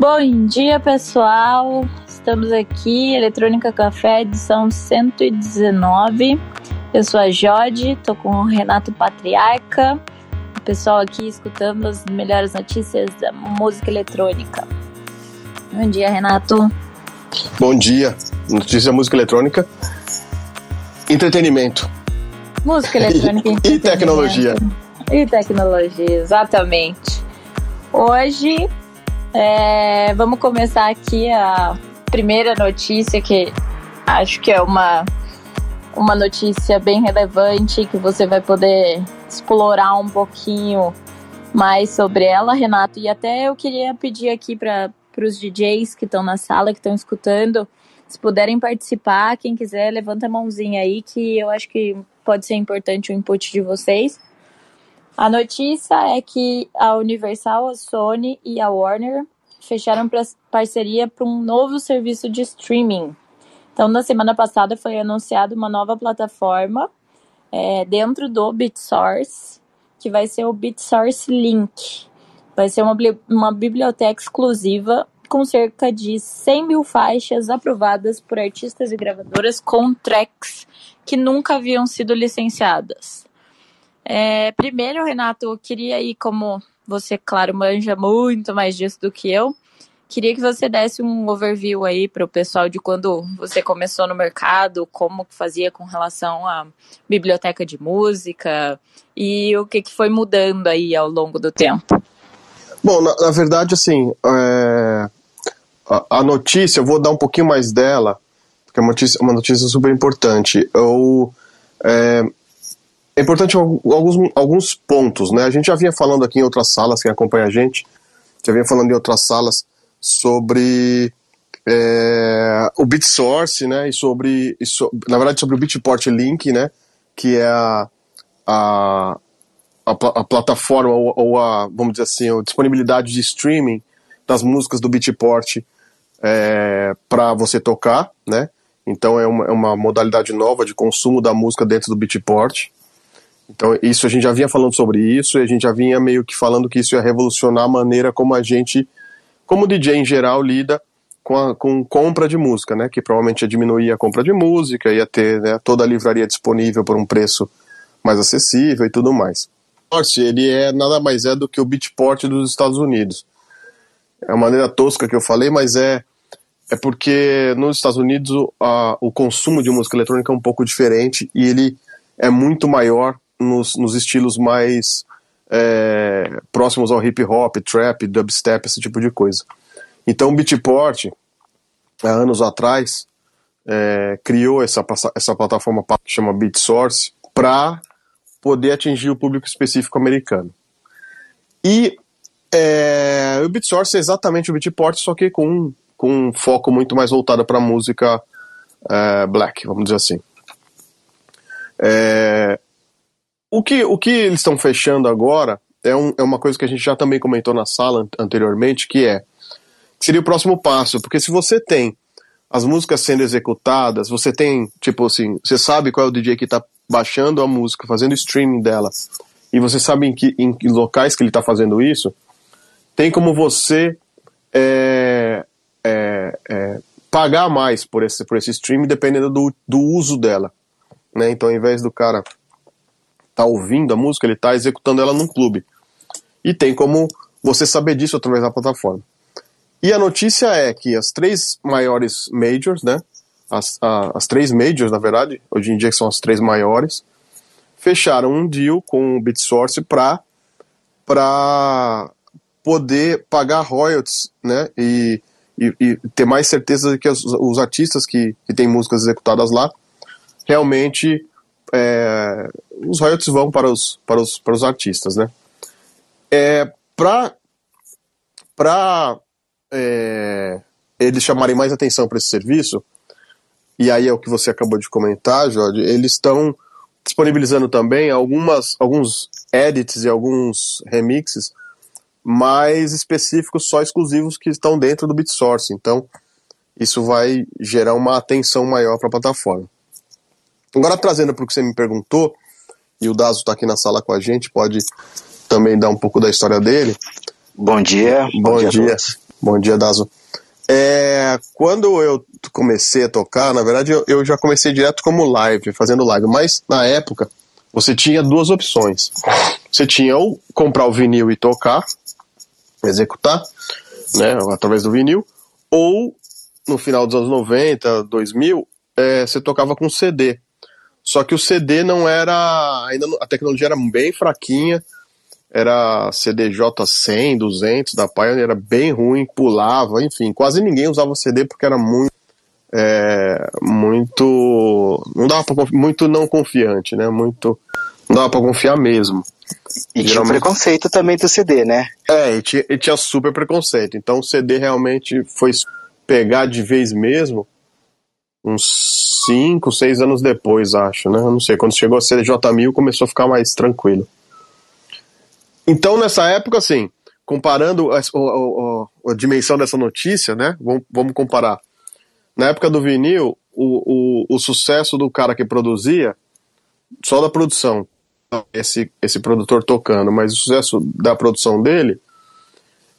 Bom dia, pessoal. Estamos aqui, Eletrônica Café, edição 119. Eu sou a Jode, tô com o Renato Patriarca. O pessoal aqui escutando as melhores notícias da música eletrônica. Bom dia, Renato. Bom dia. Notícia da música eletrônica. Entretenimento. Música eletrônica e, e tecnologia. E tecnologia, exatamente. Hoje é, vamos começar aqui a primeira notícia, que acho que é uma, uma notícia bem relevante, que você vai poder explorar um pouquinho mais sobre ela, Renato. E até eu queria pedir aqui para os DJs que estão na sala, que estão escutando, se puderem participar, quem quiser, levanta a mãozinha aí, que eu acho que pode ser importante o input de vocês. A notícia é que a Universal, a Sony e a Warner fecharam parceria para um novo serviço de streaming. Então, na semana passada foi anunciada uma nova plataforma é, dentro do BitSource, que vai ser o BitSource Link. Vai ser uma, uma biblioteca exclusiva com cerca de 100 mil faixas aprovadas por artistas e gravadoras com tracks que nunca haviam sido licenciadas. É, primeiro, Renato, eu queria ir, como você, claro, manja muito mais disso do que eu, queria que você desse um overview aí para o pessoal de quando você começou no mercado, como fazia com relação à biblioteca de música e o que, que foi mudando aí ao longo do tempo. Bom, na, na verdade, assim, é, a, a, notícia, eu vou dar um pouquinho mais dela, porque é uma notícia, uma notícia super importante. Eu, é, é importante alguns, alguns pontos, né? A gente já vinha falando aqui em outras salas, quem acompanha a gente, já vinha falando em outras salas sobre é, o BitSource, né? E sobre, e so, na verdade, sobre o Bitport Link, né? Que é a, a, a, a plataforma ou, ou, a, vamos dizer assim, a disponibilidade de streaming das músicas do Bitport é, para você tocar, né? Então é uma, é uma modalidade nova de consumo da música dentro do Bitport. Então, isso a gente já vinha falando sobre isso e a gente já vinha meio que falando que isso ia revolucionar a maneira como a gente, como DJ em geral, lida com, a, com compra de música, né? Que provavelmente ia diminuir a compra de música, ia ter né, toda a livraria disponível por um preço mais acessível e tudo mais. Ele é nada mais é do que o Beatport dos Estados Unidos. É uma maneira tosca que eu falei, mas é é porque nos Estados Unidos a, o consumo de música eletrônica é um pouco diferente e ele é muito maior nos, nos estilos mais é, próximos ao hip hop, trap, dubstep, esse tipo de coisa. Então o Beatport, há anos atrás, é, criou essa, essa plataforma que chama BeatSource para poder atingir o público específico americano. E é, o BeatSource é exatamente o Beatport, só que com, com um foco muito mais voltado para música é, black, vamos dizer assim. É, o que, o que eles estão fechando agora é, um, é uma coisa que a gente já também comentou na sala anteriormente, que é que seria o próximo passo, porque se você tem as músicas sendo executadas, você tem, tipo assim, você sabe qual é o DJ que está baixando a música, fazendo streaming dela, e você sabe em que, em locais que ele está fazendo isso, tem como você é, é, é, pagar mais por esse, por esse streaming dependendo do, do uso dela. Né? Então, ao invés do cara está ouvindo a música, ele está executando ela num clube. E tem como você saber disso através da plataforma. E a notícia é que as três maiores majors, né? As, a, as três majors, na verdade, hoje em dia são as três maiores, fecharam um deal com o BitSource para para poder pagar royalties, né? E, e, e, ter mais certeza de que os, os artistas que, que têm músicas executadas lá realmente é, os royalties vão para os, para os, para os artistas, né? É, para para é, eles chamarem mais atenção para esse serviço, e aí é o que você acabou de comentar, Jorge, eles estão disponibilizando também algumas, alguns edits e alguns remixes mais específicos, só exclusivos que estão dentro do BitSource. Então, isso vai gerar uma atenção maior para a plataforma. Agora, trazendo para o que você me perguntou, e o Dazo está aqui na sala com a gente, pode também dar um pouco da história dele. Bom dia. Bom, bom dia. dia. Bom dia, Dazo. É, quando eu comecei a tocar, na verdade eu, eu, já comecei direto como live, fazendo live, mas na época você tinha duas opções. Você tinha ou comprar o vinil e tocar, executar, né, através do vinil, ou no final dos anos 90, 2000, é, você tocava com CD. Só que o CD não era. Ainda a tecnologia era bem fraquinha. Era CDJ 100, 200 da Pioneer, era bem ruim, pulava, enfim. Quase ninguém usava CD porque era muito. É, muito. Não dava pra, muito não confiante, né? Muito. Não dava pra confiar mesmo. E Geralmente, tinha preconceito também do CD, né? É, e tinha, e tinha super preconceito. Então o CD realmente foi pegar de vez mesmo uns 5, 6 anos depois, acho, né? Não sei, quando chegou a CJ1000 começou a ficar mais tranquilo. Então, nessa época, assim, comparando a, a, a, a dimensão dessa notícia, né? Vamos, vamos, comparar. Na época do vinil, o, o, o sucesso do cara que produzia, só da produção, esse, esse produtor tocando, mas o sucesso da produção dele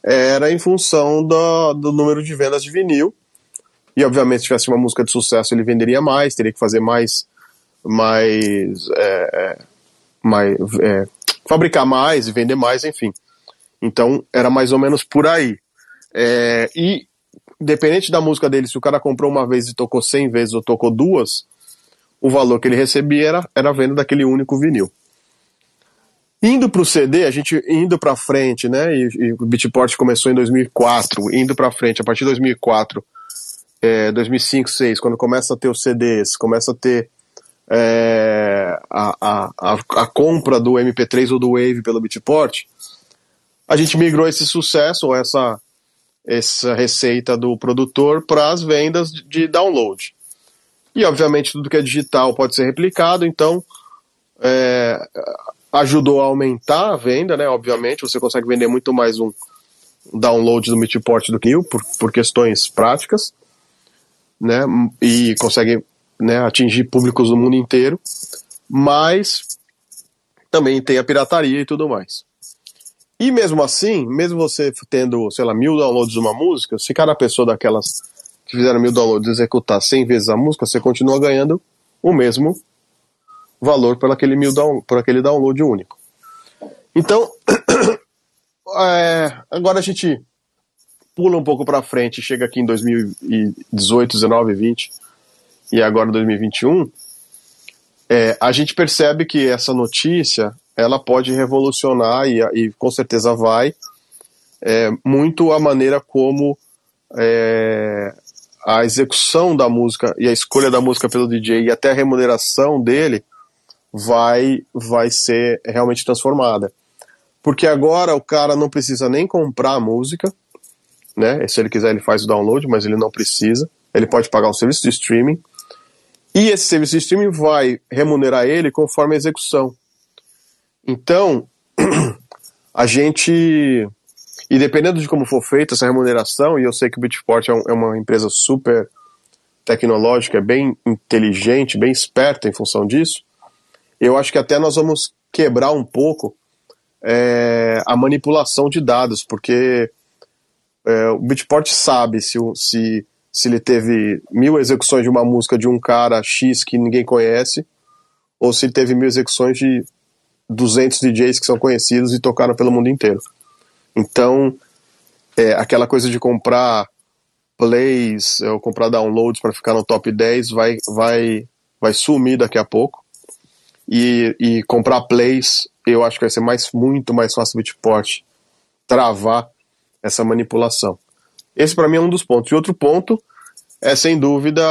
era em função do, do número de vendas de vinil e obviamente, se tivesse uma música de sucesso, ele venderia mais, teria que fazer mais. mais. É, é mais é, fabricar mais e vender mais, enfim. Então, era mais ou menos por aí. É, e, independente da música dele, se o cara comprou uma vez e tocou 100 vezes ou tocou duas, o valor que ele recebia era, era a venda daquele único vinil. Indo para o CD, a gente indo para frente, né? E, e o Beatport começou em 2004, indo para frente, a partir de 2004 é, 2005, 2006, quando começa a ter os CDs, começa a ter é, a, a, a, compra do MP3 ou do Wave pelo Beatport, a gente migrou esse sucesso, ou essa, essa receita do produtor para as vendas de download. E, obviamente, tudo que é digital pode ser replicado, então é, ajudou a aumentar a venda, né? Obviamente, você consegue vender muito mais um download do Beatport do que eu, por, por questões práticas né, e consegue né, atingir públicos do mundo inteiro, mas também tem a pirataria e tudo mais. E mesmo assim, mesmo você tendo, sei lá, mil downloads de uma música, se cada pessoa daquelas que fizeram mil downloads executar 100 vezes a música, você continua ganhando o mesmo valor por aquele, mil down, por aquele download único. Então, é, agora a gente pula um pouco para frente, chega aqui em 2018, 19, 20 e agora 2021, é, a gente percebe que essa notícia ela pode revolucionar e, e com certeza vai é, muito a maneira como é, a execução da música e a escolha da música pelo DJ e até a remuneração dele vai vai ser realmente transformada. Porque agora o cara não precisa nem comprar a música, né? Se ele quiser, ele faz o download, mas ele não precisa. Ele pode pagar um serviço de streaming. E esse serviço de streaming vai remunerar ele conforme a execução. Então, a gente. E dependendo de como for feita essa remuneração, e eu sei que o Bitport é, um, é uma empresa super tecnológica, é bem inteligente, bem esperta em função disso, eu acho que até nós vamos quebrar um pouco é, a manipulação de dados, porque é, o Beatport sabe se, se, se ele teve mil execuções de uma música de um cara X que ninguém conhece, ou se ele teve mil execuções de 200 DJs que são conhecidos e tocaram pelo mundo inteiro. Então, é, aquela coisa de comprar plays ou comprar downloads para ficar no top 10 vai, vai, vai sumir daqui a pouco. E, e comprar plays, eu acho que vai ser mais, muito mais fácil o Beatport travar essa manipulação. Esse para mim é um dos pontos. E outro ponto é sem dúvida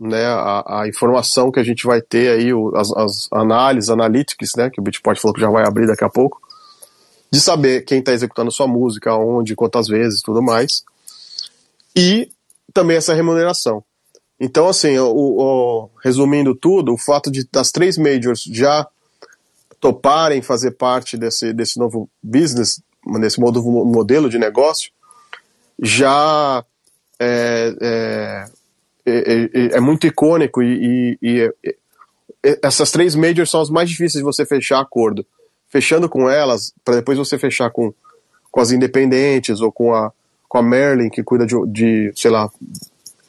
né, a, a informação que a gente vai ter aí, o, as, as, análises, analytics, né, que o Bitport falou que já vai abrir daqui a pouco, de saber quem está executando sua música, onde, quantas vezes, tudo mais. E também essa remuneração. Então, assim, o, o, resumindo tudo, o fato de das três majors já toparem fazer parte desse, desse novo business nesse modelo de negócio, já é, é, é, é muito icônico e, e, e, essas três majors são as mais difíceis de você fechar acordo. Fechando com elas, para depois você fechar com, com as independentes ou com, a, com a Merlin, que cuida de, de sei lá,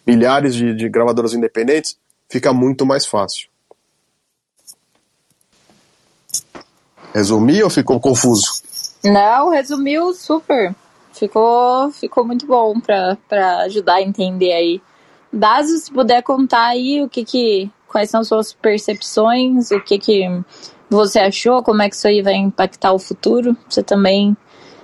milhares de, de gravadoras independentes, fica muito mais fácil. Resumi ou ficou confuso? Não, resumiu super. Ficou, ficou muito bom para ajudar a entender aí. Dazo, se puder contar aí o que que, quais são suas percepções, o que que você achou, como é que isso aí vai impactar o futuro? Você também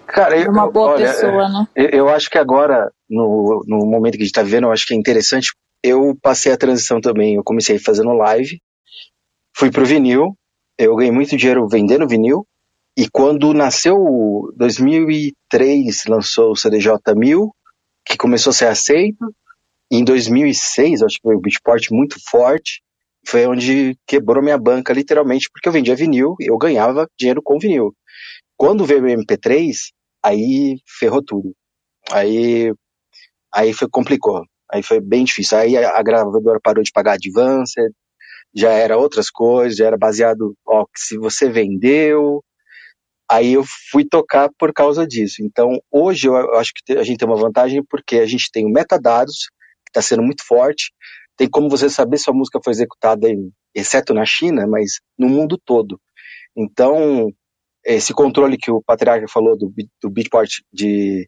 Cara, é uma boa olha, pessoa, né? Eu, eu, acho que agora, no, no momento que a gente tá vivendo, eu acho que é interessante. Eu passei a transição também. Eu comecei fazendo live, fui pro vinil, eu ganhei muito dinheiro vendendo vinil. E quando nasceu 2003, lançou o CDJ 1000, que começou a ser aceito. Em 2006, acho que foi o Beatport muito forte. Foi onde quebrou minha banca, literalmente, porque eu vendia vinil e eu ganhava dinheiro com vinil. Quando veio o MP3, aí ferrou tudo. Aí, aí foi, complicou. Aí foi bem difícil. Aí a, a gravadora parou de pagar advance, já era outras coisas, já era baseado, ó, se você vendeu. Aí eu fui tocar por causa disso. Então, hoje eu acho que a gente tem uma vantagem porque a gente tem o metadados, que está sendo muito forte. Tem como você saber se a música foi executada, em, exceto na China, mas no mundo todo. Então, esse controle que o Patriarca falou do, do Beatport de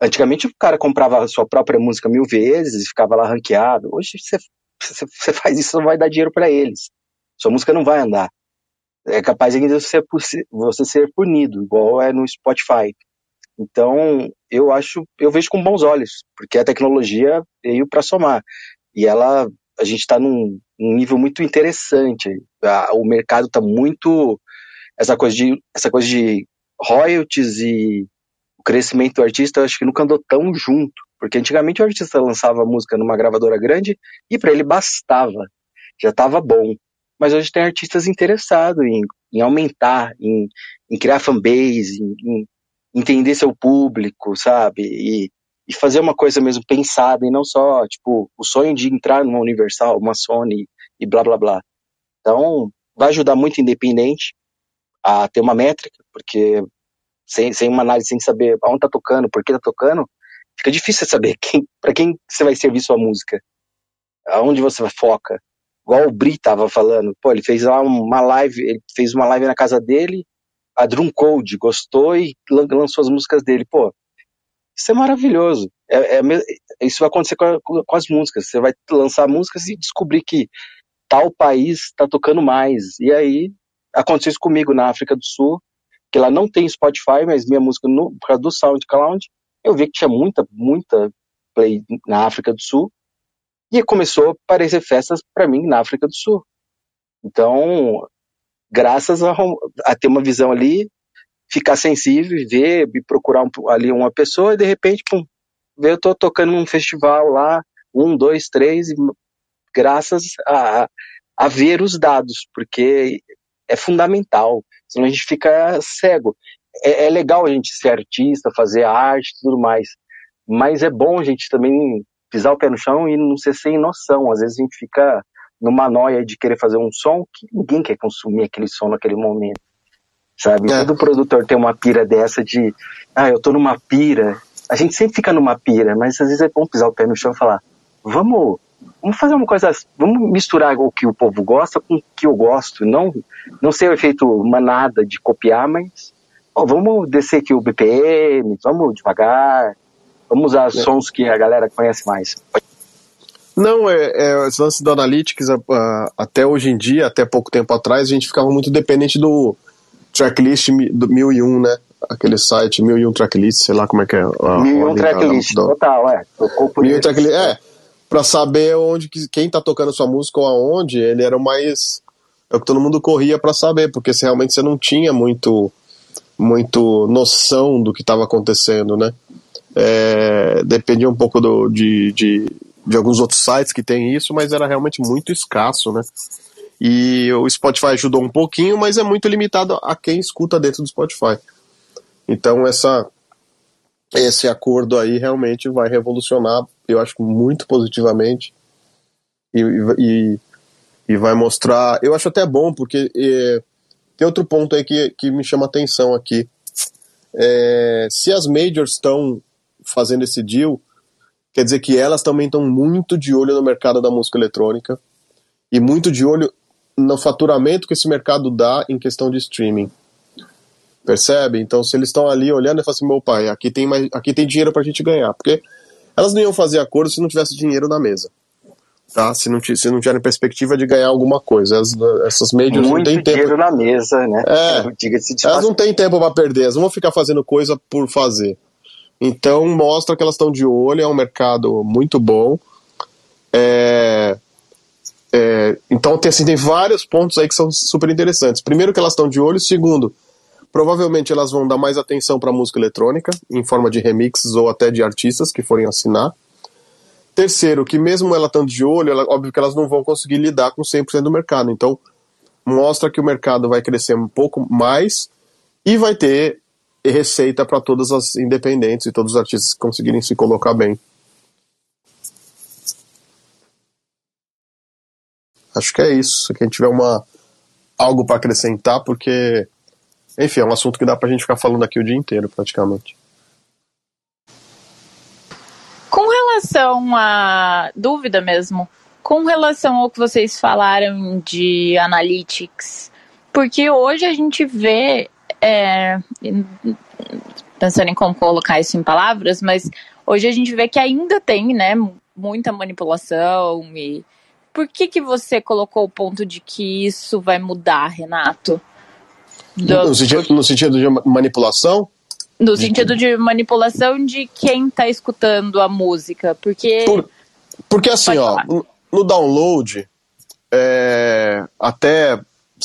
antigamente o cara comprava a sua própria música mil vezes e ficava lá ranqueado. Hoje você, você, faz isso, não vai dar dinheiro para eles. Sua música não vai andar. É capaz de você, ser punido, igual é no Spotify. Então, eu acho, eu vejo com bons olhos, porque a tecnologia veio para somar. E ela, a gente está num, num, nível muito interessante. A, o mercado está muito essa coisa de essa coisa de royalties e o crescimento do artista, acho que nunca andou tão junto, porque antigamente o artista lançava música numa gravadora grande e para ele bastava, já estava bom. Mas hoje tem artistas interessados em, em aumentar, em, em criar fanbase, em, em entender seu público, sabe? E, e fazer uma coisa mesmo pensada e não só, tipo, o sonho de entrar numa Universal, uma Sony e blá blá blá. Então, vai ajudar muito independente a ter uma métrica, porque sem, sem uma análise, sem saber aonde tá tocando, por que tá tocando, fica difícil saber quem, para quem você vai servir sua música, aonde você foca. Igual o Bri tava falando, pô, ele fez lá uma live, ele fez uma live na casa dele, a Drum Code gostou e lançou as músicas dele, pô. Isso é maravilhoso. É, é, isso vai acontecer com, a, com, as músicas. Você vai lançar músicas e descobrir que tal país está tocando mais. E aí Aconteceu isso comigo na África do Sul, que lá não tem Spotify, mas minha música no, por causa do SoundCloud, eu vi que tinha muita, muita play na África do Sul, e começou a aparecer festas para mim na África do Sul. Então, graças a, a, ter uma visão ali, ficar sensível, ver procurar um, ali uma pessoa, e de repente, pum, ver eu tô tocando num festival lá, um, dois, três, e graças a, a ver os dados, porque é fundamental, senão a gente fica cego. É, é legal a gente ser artista, fazer arte e tudo mais, mas é bom a gente também pisar o pé no chão e não ser sem noção. Às vezes a gente fica numa noia de querer fazer um som que ninguém quer consumir aquele som naquele momento. Sabe? É. Todo produtor tem uma pira dessa de, ah, eu tô numa pira. A gente sempre fica numa pira, mas às vezes é bom pisar o pé no chão e falar, vamos vamos fazer uma coisa, vamos misturar o que o povo gosta com o que eu gosto, não, não ser o efeito manada de copiar, mas ó, vamos descer aqui o BPM, vamos devagar, vamos usar é. sons que a galera conhece mais. Não, é, é esse lance do Analytics, até hoje em dia, até pouco tempo atrás, a gente ficava muito dependente do tracklist do 1001, né? Aquele site 1001 tracklist, sei lá como é que é. 1001 tracklist, total, é. Tocou por 1001 tracklist, é para saber onde quem tá tocando sua música ou aonde, ele era o mais é o que todo mundo corria para saber, porque se realmente você não tinha muito muito noção do que estava acontecendo, né? É, dependia um pouco do, de, de, de alguns outros sites que tem isso, mas era realmente muito escasso, né? E o Spotify ajudou um pouquinho, mas é muito limitado a quem escuta dentro do Spotify. Então essa esse acordo aí realmente vai revolucionar, eu acho muito positivamente e, e, e vai mostrar. Eu acho até bom porque é, tem outro ponto aí que, que me chama atenção aqui. É, se as majors estão fazendo esse deal, quer dizer que elas também estão muito de olho no mercado da música eletrônica e muito de olho no faturamento que esse mercado dá em questão de streaming. Percebe? Então, se eles estão ali olhando e falam assim, meu pai, aqui tem, mais, aqui tem dinheiro pra gente ganhar. Porque elas não iam fazer acordo se não tivesse dinheiro na mesa. Tá? Se não, se não tiverem perspectiva de ganhar alguma coisa. As, essas médias não têm dinheiro tempo. na mesa, né? É, elas não têm tempo para perder, elas não vão ficar fazendo coisa por fazer. Então mostra que elas estão de olho, é um mercado muito bom. É, é, então tem, assim, tem vários pontos aí que são super interessantes. Primeiro que elas estão de olho, segundo, provavelmente elas vão dar mais atenção para música eletrônica, em forma de remixes ou até de artistas que forem assinar. Terceiro, que mesmo ela estando de olho, ela, óbvio que elas não vão conseguir lidar com 100% do mercado. Então, mostra que o mercado vai crescer um pouco mais e vai ter receita para todas as independentes e todos os artistas que conseguirem se colocar bem. Acho que é isso. Quem tiver uma algo para acrescentar, porque enfim, é um assunto que dá pra gente ficar falando aqui o dia inteiro, praticamente. Com relação a dúvida mesmo, com relação ao que vocês falaram de analytics, porque hoje a gente vê é, pensando em como colocar isso em palavras, mas hoje a gente vê que ainda tem, né, muita manipulação e por que que você colocou o ponto de que isso vai mudar, Renato? Do... No, sentido, no sentido de manipulação? No sentido de manipulação de quem está escutando a música, porque... Por, porque assim, ó, no download, é, até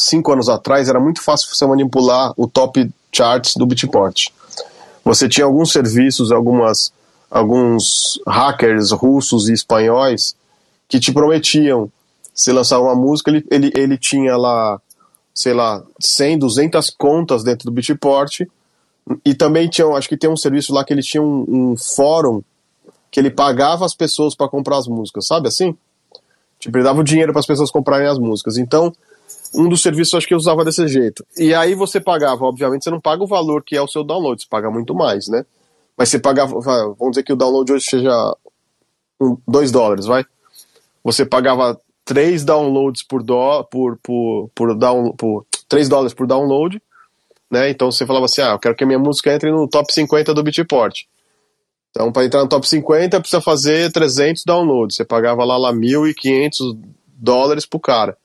cinco anos atrás era muito fácil você manipular o top charts do Beatport. Você tinha alguns serviços, algumas, alguns hackers russos e espanhóis que te prometiam, se lançar uma música, ele, ele, ele tinha lá, sei lá, 100, 200 contas dentro do Beatport, e também tinha, acho que tem um serviço lá que ele tinha um, um fórum que ele pagava as pessoas para comprar as músicas, sabe assim? Tipo, ele dava o dinheiro para as pessoas comprarem as músicas. Então, um dos serviços acho que eu usava desse jeito. E aí você pagava, obviamente, você não paga o valor que é o seu download, você paga muito mais, né? Mas você pagava, vamos dizer que o download hoje seja 2 um, dólares, vai? Você pagava 3 downloads por, do, por, por, por, down, por 3 dólares por download, né? Então você falava assim, ah, eu quero que a minha música entre no top 50 do Beatport. Então, para entrar no top 50, precisa fazer 300 downloads. Você pagava lá, lá 1.500 dólares pro cara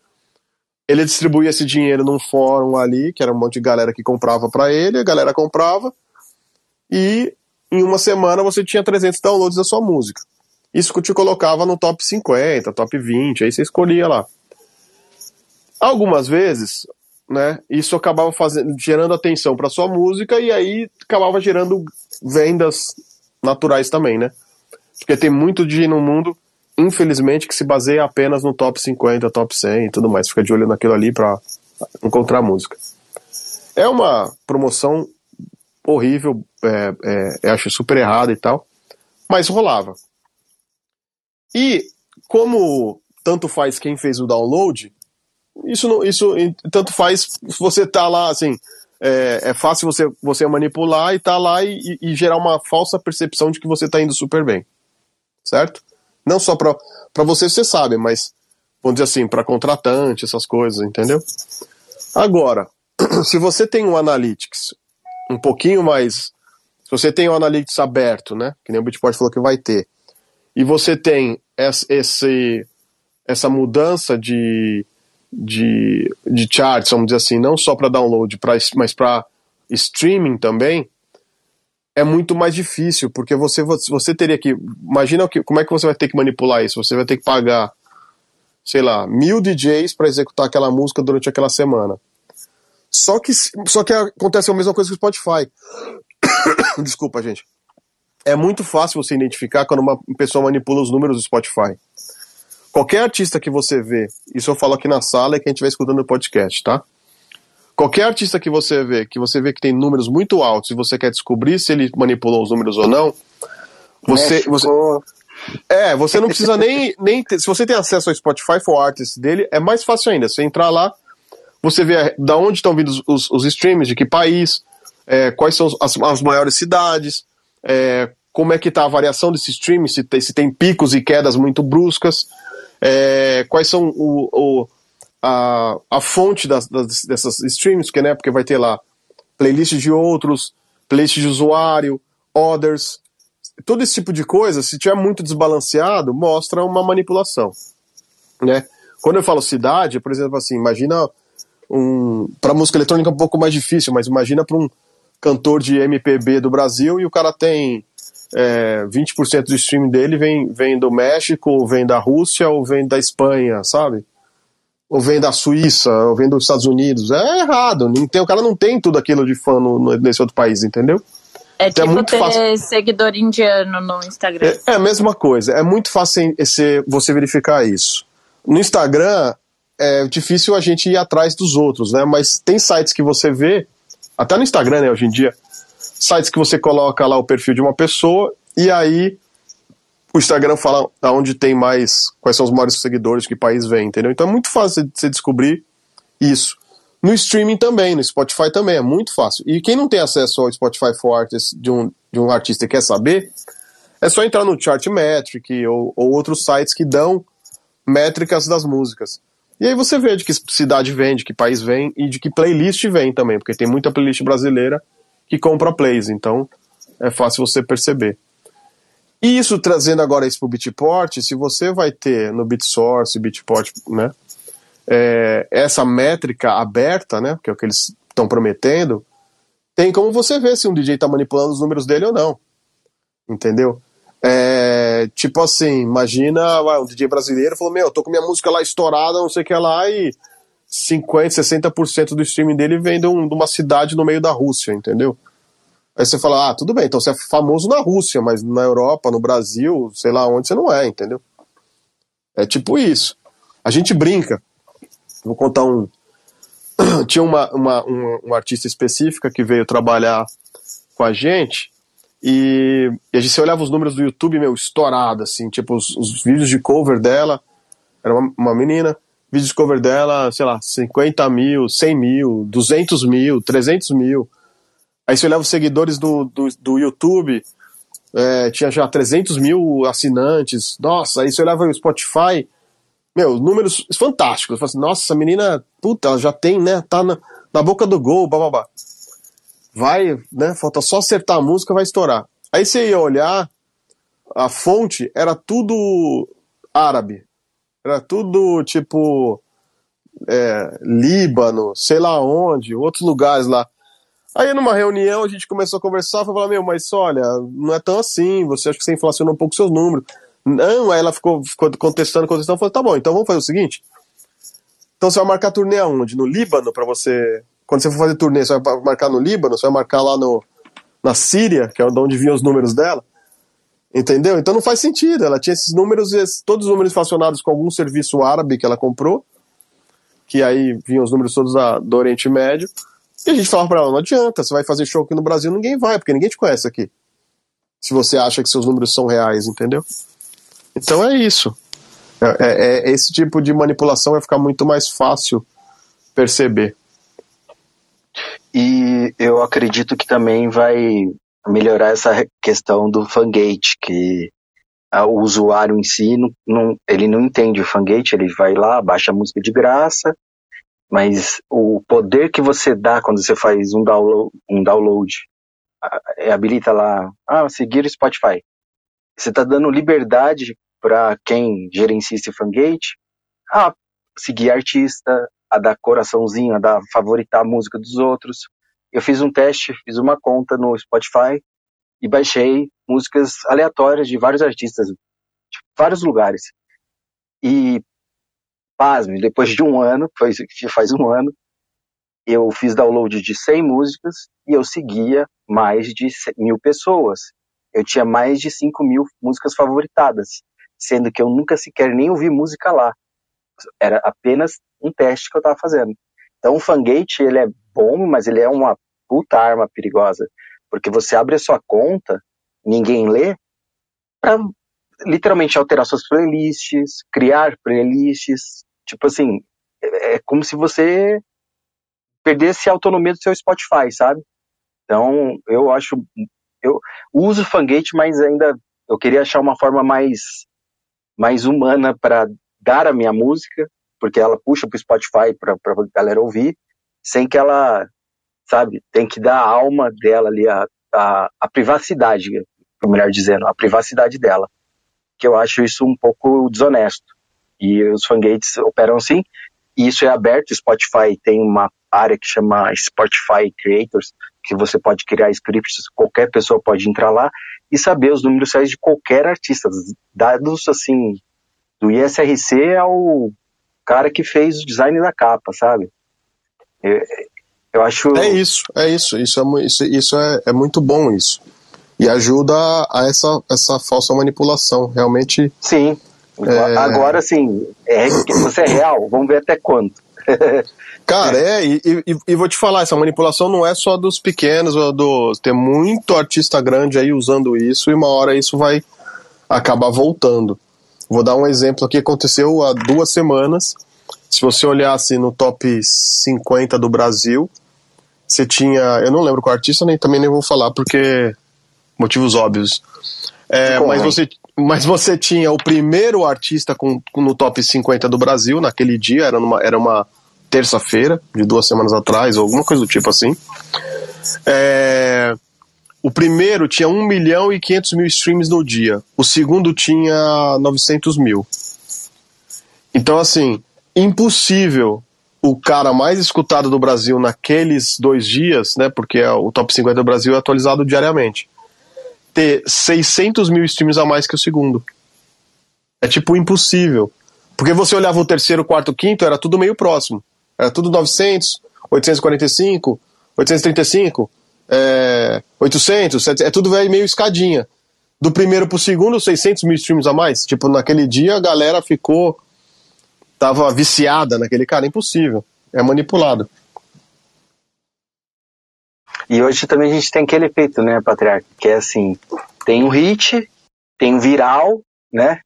ele distribuía esse dinheiro num fórum ali, que era um monte de galera que comprava para ele, a galera comprava, e em uma semana você tinha 300 downloads da sua música. Isso que te colocava no top 50, top 20, aí você escolhia lá. Algumas vezes, né, isso acabava fazendo, gerando atenção para sua música e aí acabava gerando vendas naturais também, né? Porque tem muito DJ no mundo infelizmente, que se baseia apenas no top 50, top 100 e tudo mais. Fica de olho naquilo ali para encontrar música. É uma promoção horrível, é, é, eu acho super errada e tal, mas rolava. E como tanto faz quem fez o download, isso, não, isso tanto faz você tá lá assim. É, é fácil você, você manipular e tá lá e, e, gerar uma falsa percepção de que você tá indo super bem. Certo? Não só para você, você sabe, mas vamos dizer assim, para contratante, essas coisas, entendeu? Agora, se você tem um Analytics um pouquinho mais. Se você tem um Analytics aberto, né? Que nem o Bitport falou que vai ter, e você tem esse, essa mudança de, de, de charts, vamos dizer assim, não só para download, pra, mas para streaming também, é muito mais difícil, porque você, você teria que. Imagina que, como é que você vai ter que manipular isso? Você vai ter que pagar, sei lá, mil DJs para executar aquela música durante aquela semana. Só que, só que acontece a mesma coisa que o Spotify. Desculpa, gente. É muito fácil você identificar quando uma pessoa manipula os números do Spotify. Qualquer artista que você vê, isso eu falo aqui na sala e quem estiver escutando o podcast, tá? Qualquer artista que você vê, que você vê que tem números muito altos e você quer descobrir se ele manipulou os números ou não, você, você é, você não precisa nem, nem ter, se você tem acesso ao Spotify for Artists dele, é mais fácil ainda. Você entrar lá, você vê da onde estão vindo os, os, streams, de que país, é, quais são as, as maiores cidades, é, como é que está a variação desse stream, se tem, se tem picos e quedas muito bruscas, é, quais são o, o, a, a fonte das, das, dessas streams, porque, né, porque vai ter lá playlist de outros, playlist de usuário, others, todo esse tipo de coisa, se tiver muito desbalanceado, mostra uma manipulação, né? Quando eu falo cidade, por exemplo, assim, imagina um para música eletrônica é um pouco mais difícil, mas imagina para um cantor de MPB do Brasil e o cara tem é, 20% do streaming dele vem, vem do México, ou vem da Rússia, ou vem da Espanha, sabe? Ou vem da Suíça, ou vem dos Estados Unidos. É errado. Não tem, o cara não tem tudo aquilo de fã no, no, nesse outro país, entendeu? É então, é tipo é ter fácil. seguidor indiano no Instagram. É, é, a mesma coisa. É muito fácil esse, você verificar isso. No Instagram, é difícil a gente ir atrás dos outros, né? Mas tem sites que você vê, até no Instagram, né, hoje em dia, sites que você coloca lá o perfil de uma pessoa e aí o Instagram fala aonde tem mais, quais são os maiores seguidores, que país vem, entendeu? Então é muito fácil você descobrir isso. No streaming também, no Spotify também, é muito fácil. E quem não tem acesso ao Spotify for Artists de um, de um artista e quer saber, é só entrar no Chartmetric ou, ou outros sites que dão métricas das músicas. E aí você vê de que cidade vem, de que país vem e de que playlist vem também, porque tem muita playlist brasileira que compra plays, então é fácil você perceber. E isso trazendo agora isso para o Beatport, se você vai ter no BitSource, Beatport, né, é, essa métrica aberta, né, que é o que eles estão prometendo, tem como você ver se um DJ está manipulando os números dele ou não. Entendeu? É, tipo assim, imagina um DJ brasileiro falou: Meu, tô com minha música lá estourada, não sei o que lá, e 50%, 60% do streaming dele vem de, um, de, uma cidade no meio da Rússia, entendeu? Aí você fala: Ah, tudo bem, então você é famoso na Rússia, mas na Europa, no Brasil, sei lá onde você não é, entendeu? É tipo isso. A gente brinca. Vou contar um. Tinha uma, uma, uma, uma artista específica que veio trabalhar com a gente e, e a gente olhava os números do YouTube, meu, estourado, assim, tipo, os, os vídeos de cover dela, era uma, uma menina, vídeos de cover dela, sei lá, 50 mil, 100 mil, 200 mil, 300 mil. Aí você olhava os seguidores do, do, do YouTube, é, tinha já 300 mil assinantes. Nossa, aí você olhava o Spotify, meu, números fantásticos. Assim, nossa, essa menina, puta, ela já tem, né? Tá na, na boca do gol, babá. Vai, né? Falta só acertar a música, vai estourar. Aí você ia olhar, a fonte era tudo árabe. Era tudo tipo é, Líbano, sei lá onde, outros lugares lá. Aí numa reunião a gente começou a conversar e falou, meu, mas olha, não é tão assim, você acha que você inflacionou um pouco seus números. Não, aí ela ficou, ficou contestando, contestando, falou, tá bom, então vamos fazer o seguinte. Então você vai marcar turnê aonde? No Líbano, para você. Quando você for fazer turnê, você vai marcar no Líbano, você vai marcar lá no, na Síria, que é de onde vinham os números dela. Entendeu? Então não faz sentido. Ela tinha esses números, todos os números relacionados com algum serviço árabe que ela comprou, que aí vinham os números todos da, do Oriente Médio. E a gente falava pra ela: não adianta, você vai fazer show aqui no Brasil, ninguém vai, porque ninguém te conhece aqui. Se você acha que seus números são reais, entendeu? Então é isso. É, é, é, esse tipo de manipulação vai ficar muito mais fácil perceber. E eu acredito que também vai melhorar essa questão do fangate, que o usuário em si não, não, ele não entende o fangate, ele vai lá, baixa a música de graça, mas o poder que você dá quando você faz um download, um download habilita lá, ah, seguir o Spotify. Você está dando liberdade para quem gerencia esse fangate a seguir artista, a dar coraçãozinho, a dar favoritar a música dos outros. Eu fiz um teste, fiz uma conta no Spotify e baixei músicas aleatórias de vários artistas, de vários lugares. Pasme, depois de um ano, foi faz um ano, eu fiz download de 100 músicas e eu seguia mais de mil pessoas. Eu tinha mais de 5 mil músicas favoritadas sendo que eu nunca sequer nem ouvi música lá. Era apenas um teste que eu estava fazendo. Então o Fangate, ele é bom, mas ele é uma puta arma perigosa, porque você abre a sua conta, ninguém lê, para literalmente alterar suas playlists, criar playlists, tipo assim, é, é como se você perdesse a autonomia do seu Spotify, sabe? Então, eu acho eu uso o Fangate, mas ainda eu queria achar uma forma mais, mais humana para dar a minha música, porque ela puxa para o Spotify para a galera ouvir, sem que ela, sabe, tem que dar a alma dela ali, a, a, a privacidade, melhor dizendo, a privacidade dela. Que eu acho isso um pouco desonesto. E os fangates operam assim, e isso é aberto. Spotify tem uma área que chama Spotify Creators, que você pode criar scripts, qualquer pessoa pode entrar lá e saber os números reais de qualquer artista, dados assim do ISRC ao cara que fez o design da capa, sabe? Eu, eu acho. É isso, é isso, isso é, isso, isso é, é muito bom isso. E ajuda a essa, essa falsa manipulação, realmente. Sim. É... Agora, sim, é, você é real, vamos ver até quanto. Cara, é, e, e, e, vou te falar, essa manipulação não é só dos pequenos, dos, tem muito artista grande aí usando isso, e uma hora isso vai acabar voltando. Vou dar um exemplo aqui, aconteceu há duas semanas. Se você olhasse no top 50 do Brasil, você tinha. Eu não lembro qual artista, nem também nem vou falar, porque. Motivos óbvios. É, mas, você, mas você tinha o primeiro artista com, no top 50 do Brasil naquele dia, era, numa, era uma terça-feira, de duas semanas atrás, ou alguma coisa do tipo assim. É, o primeiro tinha 1 milhão e 500 mil streams no dia. O segundo tinha 900 mil. Então, assim, impossível o cara mais escutado do Brasil naqueles dois dias, né? Porque é o top 50 do Brasil é atualizado diariamente. Ter 600 mil streams a mais que o segundo. É tipo impossível. Porque você olhava o terceiro, quarto, quinto, era tudo meio próximo. Era tudo 900, 845, 835 é, 800, 700, é tudo meio escadinha. Do primeiro pro segundo, 600 mil streams a mais. Tipo, naquele dia a galera ficou. tava viciada naquele cara. Impossível. É manipulado. E hoje também a gente tem aquele efeito, né, Patriarca? Que é assim: tem um hit, tem um viral, né?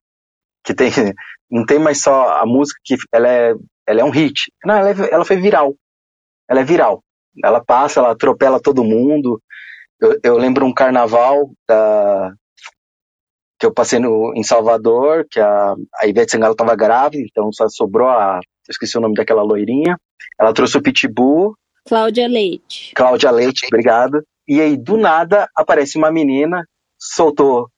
Que tem. Não tem mais só a música que ela é, ela é um hit. Não, ela, é, ela foi viral. Ela é viral. Ela passa, ela atropela todo mundo. Eu, eu lembro um carnaval da, que eu passei no, em Salvador, que a, a Ivete Sangalo estava grávida, então só sobrou a. Eu esqueci o nome daquela loirinha. Ela trouxe o Pitbull. Cláudia Leite. Cláudia Leite, obrigado. E aí, do nada, aparece uma menina, soltou.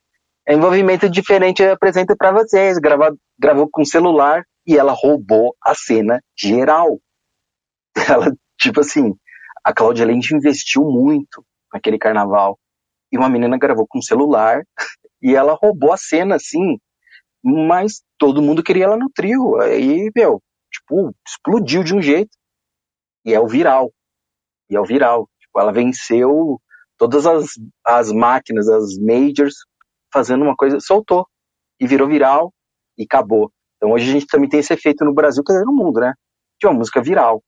É envolvimento diferente, eu apresento para vocês. Gravou, gravou com celular e ela roubou a cena geral. Ela, tipo assim, a Cláudia Leite investiu muito naquele carnaval. E uma menina gravou com celular e ela roubou a cena, assim. Mas todo mundo queria ela no trio. Aí, meu, tipo, explodiu de um jeito. E é o viral. E é o viral. Tipo, ela venceu todas as, as máquinas, as majors, fazendo uma coisa, soltou. E virou viral e acabou. Então hoje a gente também tem esse efeito no Brasil, quer dizer, no mundo, né? De uma música viral.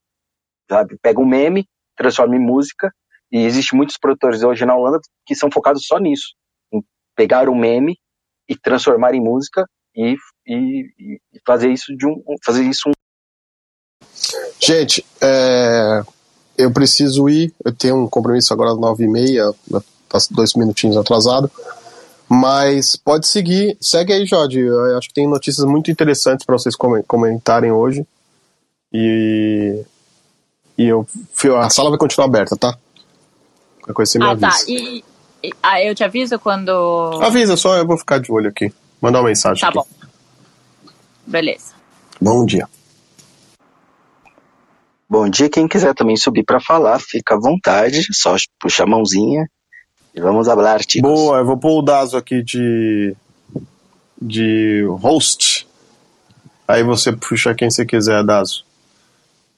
Sabe? Pega um meme, transforma em música. E existe muitos produtores hoje na Holanda que são focados só nisso, em pegar o meme e transformar em música e, e, e fazer isso de um, fazer isso um... Gente, é, eu preciso ir. Eu tenho um compromisso agora às nove e meia, tá dois minutinhos atrasado. Mas pode seguir, segue aí, Jorge. Eu acho que tem notícias muito interessantes para vocês comentarem hoje. E e eu, a sala vai continuar aberta, tá? Qualquer coisa você me ah, tá. avisa. Tá. E, e, ah, eu te aviso quando. Avisa só, eu vou ficar de olho aqui. Mandar uma mensagem. Tá aqui. bom. Beleza. Bom dia. Bom dia, quem quiser também subir para falar, fica à vontade, só puxa a mãozinha e vamos falar, ticos. Boa, eu vou pôr o Dazo aqui de de host. Aí você puxa quem você quiser, Dazo.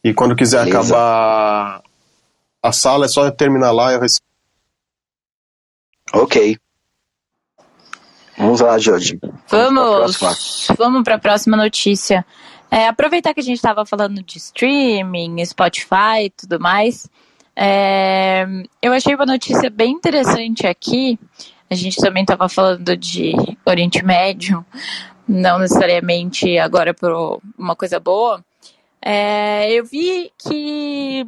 E quando quiser Beleza. acabar a sala, é só terminar lá e eu recebo. Ok. Vamos lá, Jorge. Vamos, vamos para a próxima notícia. É, aproveitar que a gente estava falando de streaming, Spotify e tudo mais. É, eu achei uma notícia bem interessante aqui. A gente também estava falando de Oriente Médio, não necessariamente agora por uma coisa boa, é, eu vi que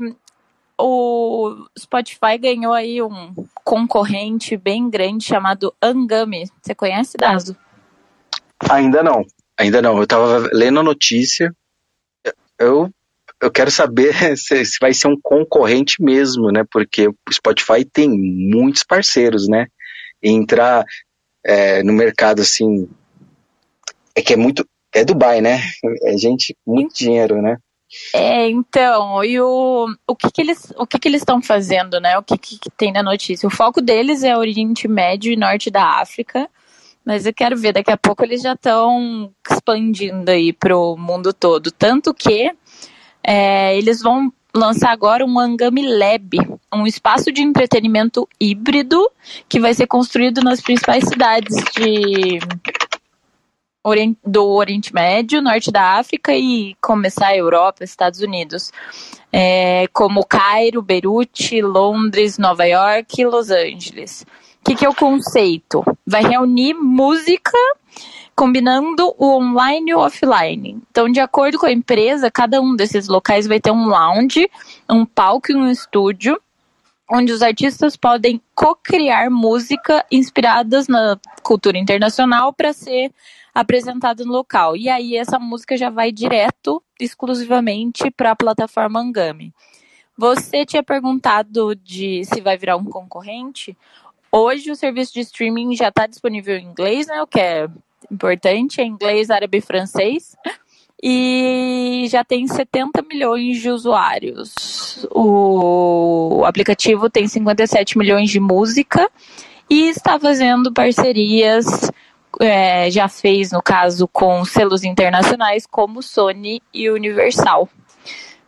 o Spotify ganhou aí um concorrente bem grande chamado Angami. Você conhece, Dazo? Ainda não, ainda não. Eu tava lendo a notícia. Eu, eu quero saber se, se vai ser um concorrente mesmo, né? Porque o Spotify tem muitos parceiros, né? E entrar é, no mercado assim. É que é muito. É Dubai, né? É gente, muito dinheiro, né? É, então, e o, o que que eles o que que eles estão fazendo, né? O que, que, que tem na notícia? O foco deles é Oriente Médio e Norte da África, mas eu quero ver, daqui a pouco eles já estão expandindo aí pro mundo todo. Tanto que é, eles vão lançar agora um Angami Lab, um espaço de entretenimento híbrido que vai ser construído nas principais cidades de do Oriente Médio, Norte da África e começar a Europa, Estados Unidos, é, como Cairo, Beirute, Londres, Nova York e Los Angeles. O que, que é o conceito? Vai reunir música combinando o online e o offline. Então, de acordo com a empresa, cada um desses locais vai ter um lounge, um palco e um estúdio onde os artistas podem co-criar música inspiradas na cultura internacional para ser apresentada no local. E aí essa música já vai direto, exclusivamente para a plataforma Angami. Você tinha perguntado de se vai virar um concorrente. Hoje o serviço de streaming já está disponível em inglês, né? O que é importante, é inglês, árabe e francês e já tem 70 milhões de usuários. O aplicativo tem 57 milhões de música e está fazendo parcerias, é, já fez no caso com selos internacionais como Sony e Universal.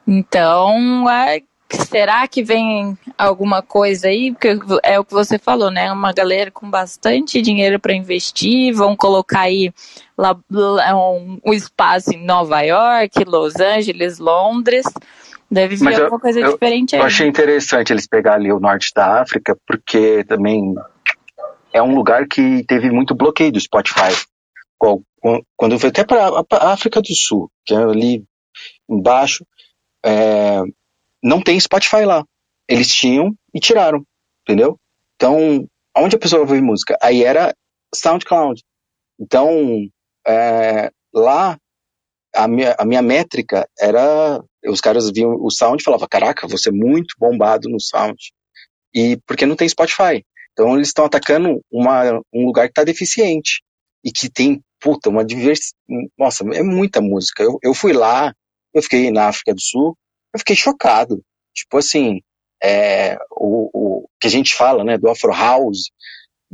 Então, é, será que vem alguma coisa aí? Porque é o que você falou, né? Uma galera com bastante dinheiro para investir, vão colocar aí lá, um, um, espaço em Nova York, Los Angeles, Londres. Deve vir Mas alguma eu, coisa eu, diferente aí. Eu achei interessante eles pegarem ali o norte da África, porque também é um lugar que teve muito bloqueio do Spotify. Quando eu fui até para a África do Sul, que é ali embaixo, é, não tem Spotify lá. Eles tinham e tiraram, entendeu? Então, onde a pessoa vai ouvir música? Aí era SoundCloud. Então, é, lá, a minha, a minha métrica era. Os caras viam o sound e falavam: Caraca, você é muito bombado no sound. E porque não tem Spotify. Então, eles estão atacando uma, um lugar que está deficiente e que tem, puta, uma diversidade. Nossa, é muita música. Eu, eu fui lá, eu fiquei na África do Sul, eu fiquei chocado. Tipo assim, é, o, o, que a gente fala, né, do Afro House.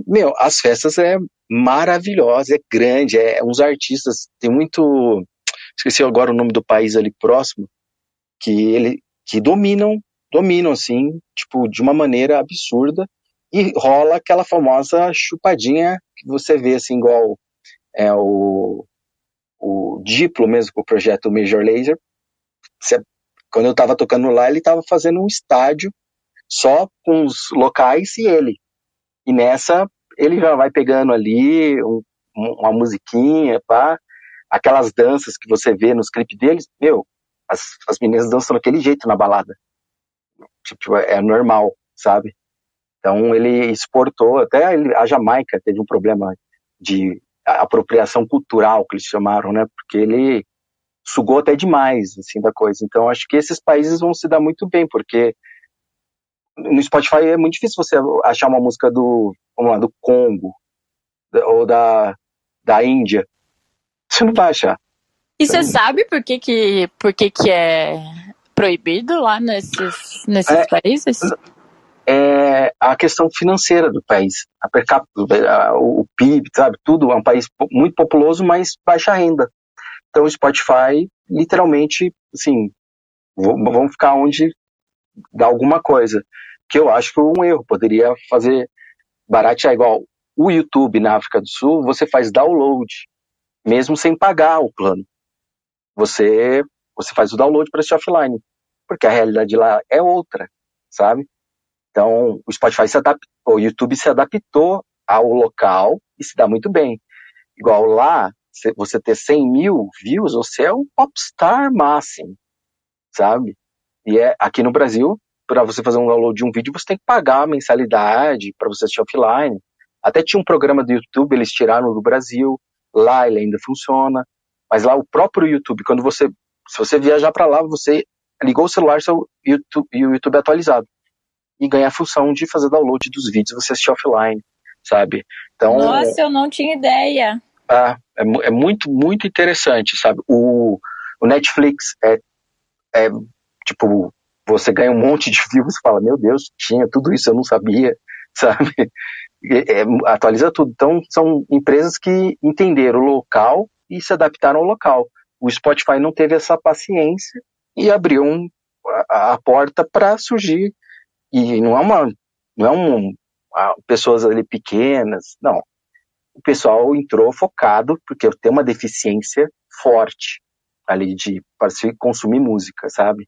Meu, as festas é maravilhosa, é grande, é uns artistas, tem muito, esqueci agora o nome do país ali próximo, que ele que dominam, dominam assim, tipo, de uma maneira absurda e rola aquela famosa chupadinha que você vê assim igual é o o Diplo mesmo com o projeto Major Laser. Você quando eu estava tocando lá, ele estava fazendo um estádio só com os locais e ele. E nessa, ele já vai pegando ali um, uma musiquinha, pá, aquelas danças que você vê nos clipes deles, meu, as, as meninas dançam daquele jeito na balada. Tipo, é normal, sabe? Então ele exportou, até a Jamaica teve um problema de apropriação cultural, que eles chamaram, né? Porque ele sugou até demais, assim, da coisa. Então, acho que esses países vão se dar muito bem, porque no Spotify é muito difícil você achar uma música do, vamos lá, do Congo, ou da, da Índia. Você não vai achar. E você sabe por que que, por que que é proibido lá nesses, nesses é, países? É a questão financeira do país. A per capita, o PIB, sabe? Tudo é um país muito populoso, mas baixa renda. Então o Spotify, literalmente, assim, vamos ficar onde dá alguma coisa. Que eu acho que é um erro. Poderia fazer baratear igual o YouTube na África do Sul, você faz download, mesmo sem pagar o plano. Você, você faz o download para assistir offline. Porque a realidade lá é outra, sabe? Então, o Spotify se adaptou, o YouTube se adaptou ao local e se dá muito bem. Igual lá, você ter 100 mil views, você é um popstar máximo, sabe? E é, aqui no Brasil, para você fazer um download de um vídeo, você tem que pagar a mensalidade para você assistir offline. Até tinha um programa do YouTube, eles tiraram do Brasil, lá ele ainda funciona, mas lá o próprio YouTube, quando você, se você viajar para lá, você ligou o celular seu YouTube, e o YouTube é atualizado e ganha a função de fazer download dos vídeos, você assistir offline, sabe? Então, Nossa, eu não tinha ideia. É, é, é muito, muito interessante, sabe? O, o Netflix é, é, tipo, você ganha um monte de views e fala, meu Deus, tinha tudo isso, eu não sabia, sabe? É, atualiza tudo. Então, são empresas que entenderam o local e se adaptaram ao local. O Spotify não teve essa paciência e abriu um, a, a, porta para surgir. E não é uma, não é um, pessoas ali pequenas, não. O pessoal entrou focado porque tem uma deficiência forte ali de consumir música, sabe?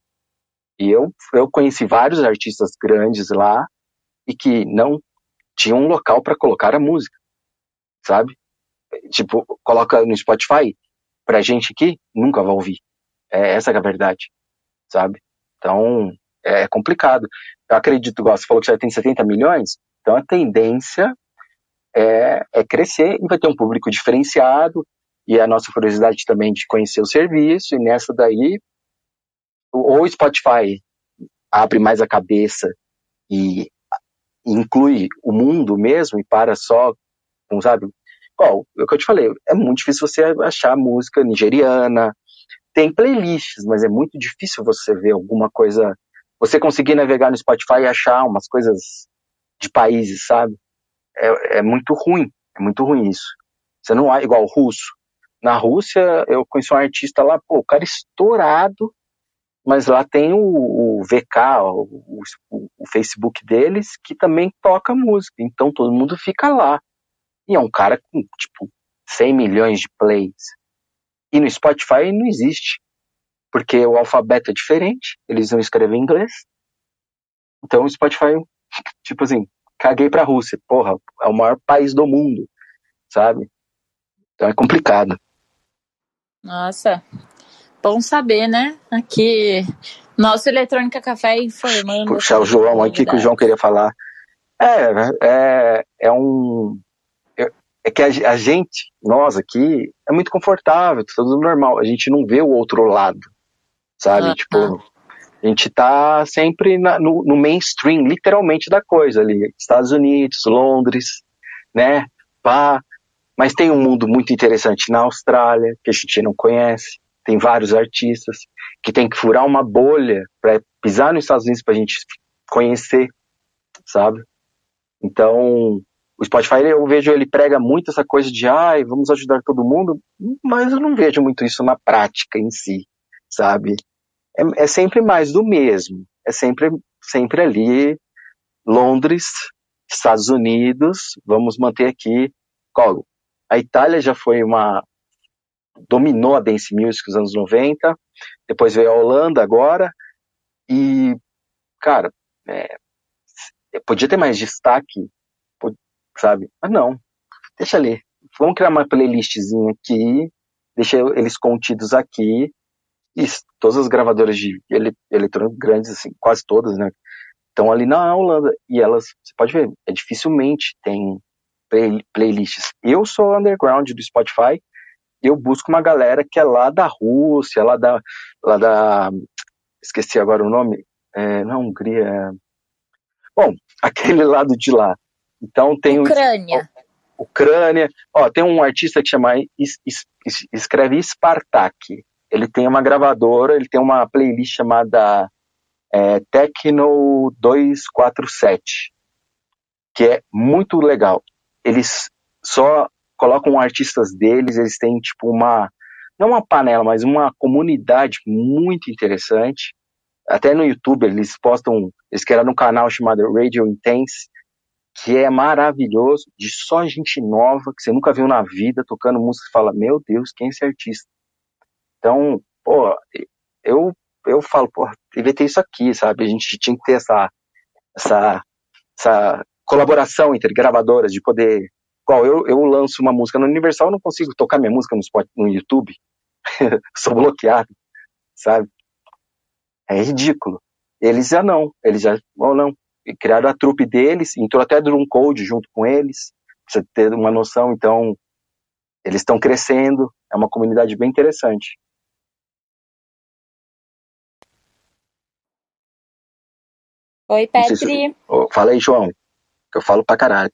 E eu, eu conheci vários artistas grandes lá e que não tinham um local para colocar a música, sabe? Tipo, coloca no Spotify, pra gente aqui, nunca vai ouvir. É essa é a verdade, sabe? Então, é complicado. Eu acredito, você falou que já tem 70 milhões, então a tendência é, é crescer e vai ter um público diferenciado, e a nossa curiosidade também de conhecer o serviço, e nessa daí ou o Spotify abre mais a cabeça e inclui o mundo mesmo e para só com, sabe? Qual? É o que eu te falei, é muito difícil você achar música nigeriana. Tem playlists, mas é muito difícil você ver alguma coisa. Você conseguir navegar no Spotify e achar umas coisas de países, sabe? É, é muito ruim, é muito ruim isso. Você não é igual o russo. Na Rússia, eu conheci um artista lá, pô, o cara estourado, mas lá tem o, o VK, o, o, o, Facebook deles, que também toca música, então todo mundo fica lá. E é um cara com, tipo, 100 milhões de plays. E no Spotify não existe, porque o alfabeto é diferente, eles não escrevem inglês. Então o Spotify, tipo assim, caguei pra Rússia, porra, é o maior país do mundo, sabe? Então é complicado. Nossa, Bom saber, né? Aqui, nosso Eletrônica Café informando. Puxar o João aqui que o João queria falar. É, é, é um. É, é que a, a, gente, nós aqui, é muito confortável, tá tudo normal. A gente não vê o outro lado, sabe? Ah, tipo, ah. A gente tá sempre na, no, no mainstream, literalmente, da coisa ali. Estados Unidos, Londres, né? Pá. Mas tem um mundo muito interessante na Austrália, que a gente não conhece tem vários artistas, que tem que furar uma bolha para pisar nos Estados Unidos para a gente conhecer, sabe? Então, o Spotify, eu vejo ele prega muito essa coisa de, ai, vamos ajudar todo mundo, mas eu não vejo muito isso na prática em si, sabe? É, é sempre mais do mesmo, é sempre, sempre ali, Londres, Estados Unidos, vamos manter aqui, qual? A Itália já foi uma, dominou a dance music nos anos 90, depois veio a Holanda agora, e, cara, é, podia ter mais destaque, sabe? Mas não, deixa ali. Vamos criar uma playlistzinha aqui, deixa eles contidos aqui, e todas as gravadoras de ele, eletrônico grandes, assim, quase todas, né? Estão ali na Holanda, e elas, você pode ver, é dificilmente tem play, playlists. Eu sou underground do Spotify, eu busco uma galera que é lá da Rússia, lá da. Lá da esqueci agora o nome. É, não, Hungria. É... Bom, aquele lado de lá. Então tem Ucrânia. Um, Ucrânia. Ó, tem um artista que chama. Es, es, es, escreve Spartak. Ele tem uma gravadora, ele tem uma playlist chamada é, Tecno 247, que é muito legal. Eles só colocam artistas deles, eles têm tipo uma, não uma panela, mas uma comunidade muito interessante. Até no YouTube eles postam, eles criaram um canal chamado Radio Intense, que é maravilhoso, de só gente nova, que você nunca viu na vida, tocando música e fala, meu Deus, quem é esse artista? Então, pô, eu, eu falo, pô, devia ter isso aqui, sabe? A gente tinha que ter essa, essa, essa colaboração entre gravadoras, de poder qual eu, eu lanço uma música no Universal, eu não consigo tocar minha música no, no YouTube. Sou bloqueado, sabe? É ridículo. Eles já não, eles já ou não, criaram a trupe deles, entrou até Drum Code junto com eles, pra você ter uma noção, então eles estão crescendo, é uma comunidade bem interessante. Oi, Petri. Se... Oh, fala aí, João, que eu falo pra caralho.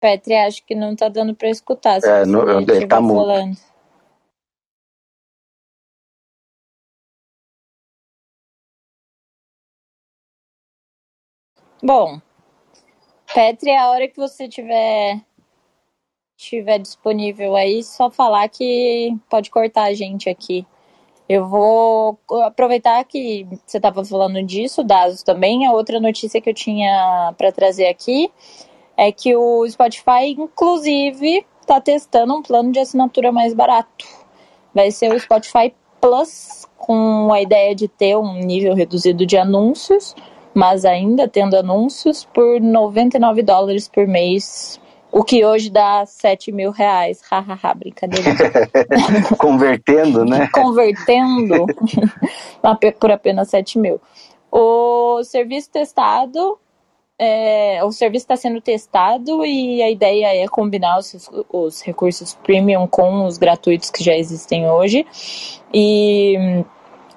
Petri, acho que não tá dando pra escutar. é, no, ele tá falando. Bom, Petri, a hora que você tiver tiver disponível aí, só falar que pode cortar a gente aqui. Eu vou aproveitar que você estava falando disso, dados também. A outra notícia que eu tinha para trazer aqui é que o Spotify, inclusive, está testando um plano de assinatura mais barato. Vai ser o Spotify Plus, com a ideia de ter um nível reduzido de anúncios, mas ainda tendo anúncios por 99 dólares por mês o que hoje dá 7 mil reais. Hahaha, brincadeira. Convertendo, né? Convertendo por apenas 7 mil. O serviço testado, é, o serviço está sendo testado e a ideia é combinar os, os recursos premium com os gratuitos que já existem hoje. E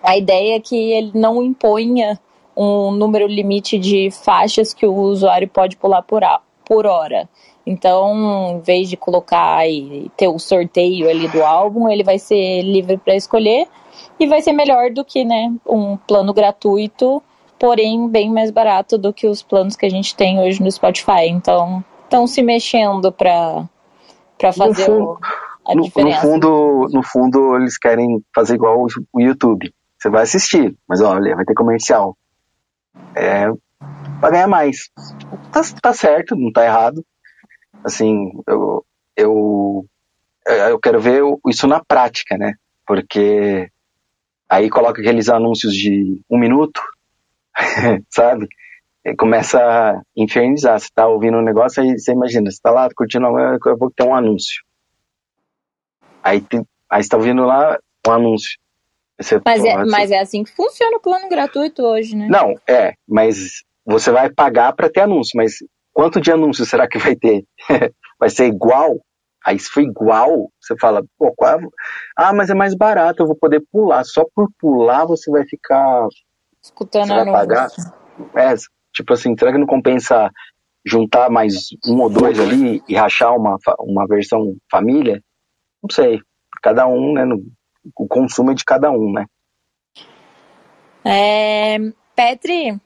a ideia é que ele não imponha um número limite de faixas que o usuário pode pular por, por hora. Então, em vez de colocar e ter o sorteio ali do álbum, ele vai ser livre para escolher e vai ser melhor do que, né, um plano gratuito, porém bem mais barato do que os planos que a gente tem hoje no Spotify. Então, estão se mexendo para fazer fundo, o, a no, diferença. No fundo, no fundo, eles querem fazer igual o YouTube. Você vai assistir, mas olha, vai ter comercial. É, para ganhar mais. Tá, tá certo, não tá errado. Assim, eu, eu, eu quero ver isso na prática, né? Porque aí coloca aqueles anúncios de um minuto, sabe? E começa a infernizar. Você tá ouvindo um negócio, aí você imagina, você tá lá curtindo, eu vou ter um anúncio. Aí, tem, aí você tá ouvindo lá um anúncio. Você, mas, é, mas é assim que funciona o plano gratuito hoje, né? Não, é, mas você vai pagar para ter anúncio, mas quanto de anúncio será que vai ter? vai ser igual? Aí se for igual, você fala, pô, qual é? ah, mas é mais barato, eu vou poder pular. Só por pular você vai ficar. Escutando você vai pagar. É, tipo assim, será que não compensa juntar mais um ou dois ali e rachar uma, uma versão família? Não sei. Cada um, né? No, o consumo é de cada um, né? É, Petri,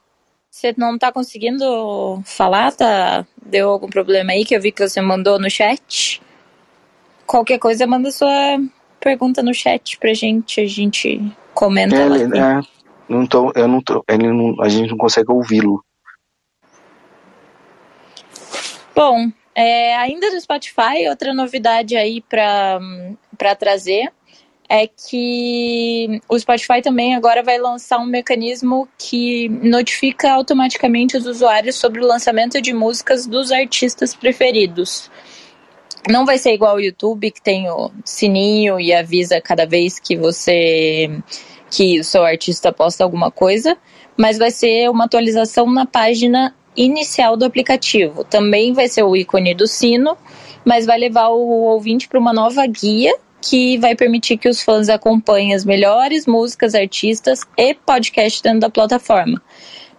você não tá conseguindo falar? Tá? Deu algum problema aí que eu vi que você mandou no chat? Qualquer coisa, manda sua pergunta no chat pra gente, a gente comenta é. É, não tô, eu não tô, ele não, a gente não consegue ouvi-lo. Bom, é, ainda do Spotify, outra novidade aí para trazer é que o Spotify também agora vai lançar um mecanismo que notifica automaticamente os usuários sobre o lançamento de músicas dos artistas preferidos. Não vai ser igual o YouTube, que tem o sininho e avisa cada vez que você que o seu artista posta alguma coisa, mas vai ser uma atualização na página inicial do aplicativo. Também vai ser o ícone do sino, mas vai levar o ouvinte para uma nova guia que vai permitir que os fãs acompanhem as melhores músicas, artistas e podcasts dentro da plataforma.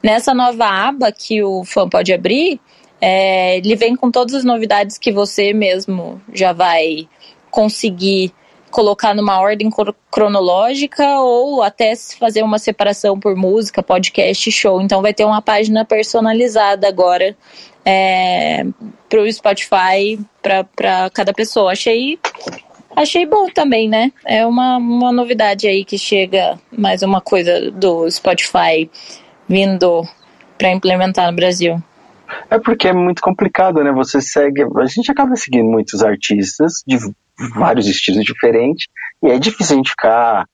Nessa nova aba que o fã pode abrir, é, ele vem com todas as novidades que você mesmo já vai conseguir colocar numa ordem cronológica ou até fazer uma separação por música, podcast, show. Então vai ter uma página personalizada agora é, para o Spotify para cada pessoa. Achei Achei bom também, né? É uma, uma novidade aí que chega mais uma coisa do Spotify vindo para implementar no Brasil. É porque é muito complicado, né? Você segue. A gente acaba seguindo muitos artistas de vários estilos diferentes e é difícil a gente ficar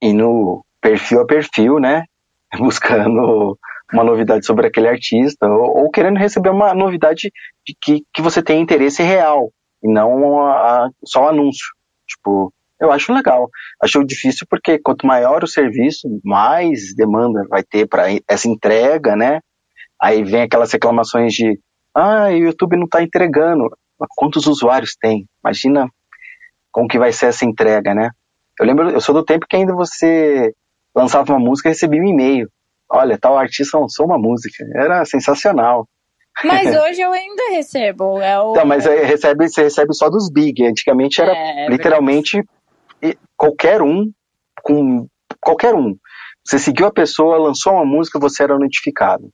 indo perfil a perfil, né? Buscando uma novidade sobre aquele artista ou, ou querendo receber uma novidade de que, que você tem interesse real e não a, a, só o anúncio. Tipo, Eu acho legal. Acho difícil porque quanto maior o serviço, mais demanda vai ter para essa entrega, né? Aí vem aquelas reclamações de ah, o YouTube não está entregando. Quantos usuários tem? Imagina como que vai ser essa entrega, né? Eu lembro, eu sou do tempo que ainda você lançava uma música e recebia um e-mail. Olha, tal artista lançou uma música. Era sensacional. Mas hoje eu ainda recebo. É o... Não, mas recebe, você recebe só dos big. Antigamente era é, é literalmente qualquer um com qualquer um. Você seguiu a pessoa, lançou uma música, você era notificado.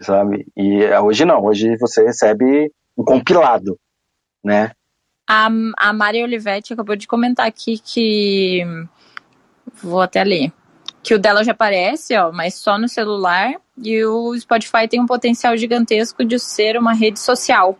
Sabe? E hoje não, hoje você recebe um compilado, né? A, a Mari Olivetti acabou de comentar aqui que. Vou até ler. Que o dela já aparece, ó, mas só no celular. E o Spotify tem um potencial gigantesco de ser uma rede social.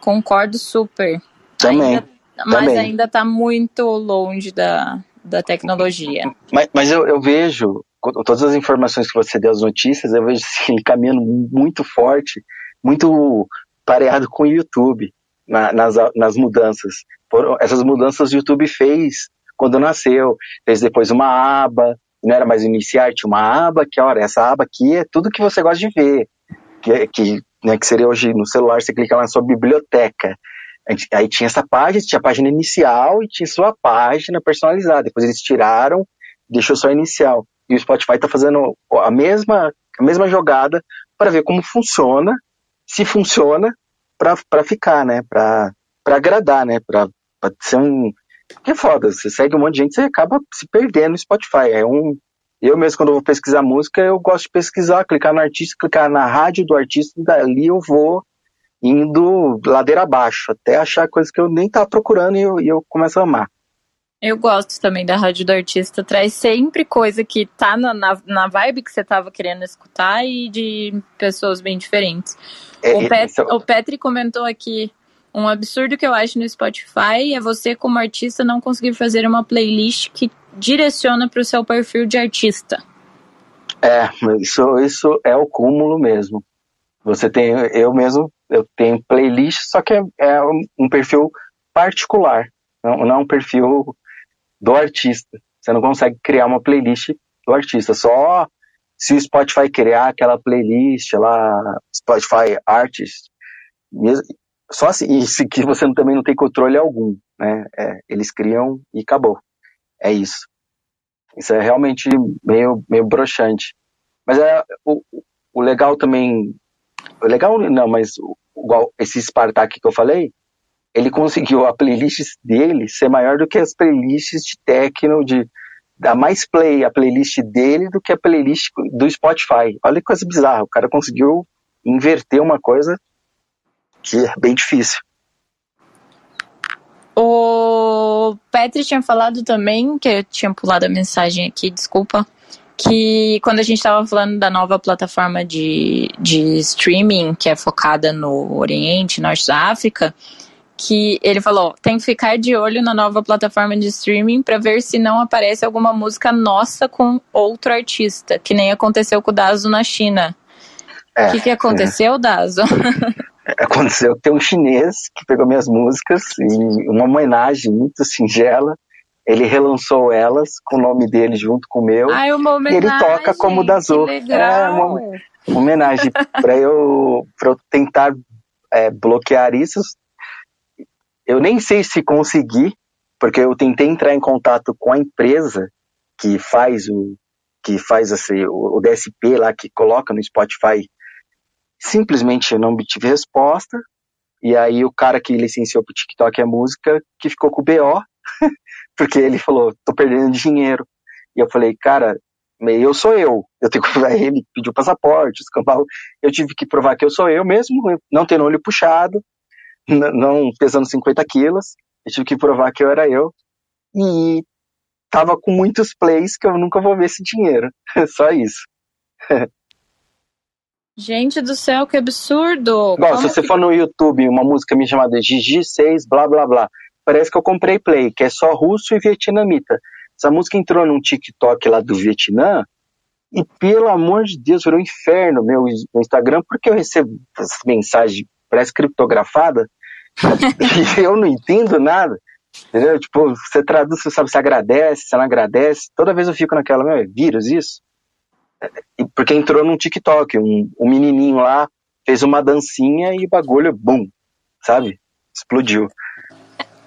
Concordo super. Também. Ainda, mas ainda está muito longe da, da tecnologia. Mas, mas eu, eu vejo, todas as informações que você deu, as notícias, eu vejo assim, caminhando muito forte, muito pareado com o YouTube na, nas, nas mudanças. Por, essas mudanças o YouTube fez quando nasceu, fez depois uma aba, não era mais iniciar, tinha uma aba, que olha, essa aba aqui é tudo que você gosta de ver, que, que, né, que seria hoje no celular, você clica lá na sua biblioteca. Aí tinha essa página, tinha a página inicial e tinha sua página personalizada. Depois eles tiraram, deixou só a inicial. E o Spotify está fazendo a mesma, a mesma jogada para ver como funciona, se funciona, para ficar, né? Para agradar, né? Para ser um. Que é foda, você segue um monte de gente, você acaba se perdendo no Spotify. É um. Eu mesmo, quando eu vou pesquisar música, eu gosto de pesquisar, clicar no artista, clicar na rádio do artista, e dali eu vou indo ladeira abaixo, até achar coisas que eu nem tava procurando e eu, e eu começo a amar. Eu gosto também da rádio do artista, traz sempre coisa que tá na, na, na vibe que você tava querendo escutar e de pessoas bem diferentes. É, o, Pet, é... o Petri comentou aqui, um absurdo que eu acho no Spotify é você como artista não conseguir fazer uma playlist que direciona para o seu perfil de artista. É, isso, isso é o cúmulo mesmo. Você tem, eu mesmo, eu tenho playlist, só que é, é um perfil particular, não, não é um perfil do artista. Você não consegue criar uma playlist do artista, só se o Spotify criar aquela playlist lá, Spotify Artist, só assim, isso que você também não tem controle algum, né? É, eles criam e acabou. É isso. Isso é realmente meio, meio broxante. Mas é, o, o legal também legal não, mas igual esse Spartak que eu falei, ele conseguiu a playlist dele ser maior do que as playlists de techno, de dar mais play a playlist dele do que a playlist do Spotify. Olha que coisa bizarra, o cara conseguiu inverter uma coisa que é bem difícil. O Petri tinha falado também, que eu tinha pulado a mensagem aqui, desculpa, que quando a gente estava falando da nova plataforma de, de streaming, que é focada no Oriente, Norte da África, que ele falou, tem que ficar de olho na nova plataforma de streaming para ver se não aparece alguma música nossa com outro artista, que nem aconteceu com o Dazo na China. O é, que, que aconteceu, é. Dazo? Aconteceu que tem um chinês que pegou minhas músicas e uma homenagem muito singela ele relançou elas com o nome dele junto com o meu. Ai, uma homenagem, e ele toca como da Azul. É uma, uma homenagem para eu, eu tentar é, bloquear isso. Eu nem sei se consegui, porque eu tentei entrar em contato com a empresa que faz o que faz assim, o, o DSP lá que coloca no Spotify. Simplesmente eu não obtive resposta. E aí o cara que licenciou pro TikTok a música, que ficou com o BO, porque ele falou, tô perdendo dinheiro. E eu falei, cara, eu sou eu. Eu tenho que ele, pediu passaporte, escambau. Eu tive que provar que eu sou eu mesmo, não tendo olho puxado, não pesando 50 quilos. Eu tive que provar que eu era eu. E tava com muitos plays que eu nunca vou ver esse dinheiro. Só isso. Gente do céu, que absurdo! Igual, se você que... for no YouTube, uma música me chamada Gigi 6, blá blá blá parece que eu comprei Play, que é só russo e vietnamita. Essa música entrou num TikTok lá do Vietnã e, pelo amor de Deus, virou um inferno meu, meu Instagram, porque eu recebo essa mensagem, parece criptografada, e eu não entendo nada. Entendeu? Tipo, você traduz, você sabe se agradece, se não agradece. Toda vez eu fico naquela, meu, é vírus isso? Porque entrou num TikTok, um, um menininho lá fez uma dancinha e o bagulho, bum, sabe? Explodiu.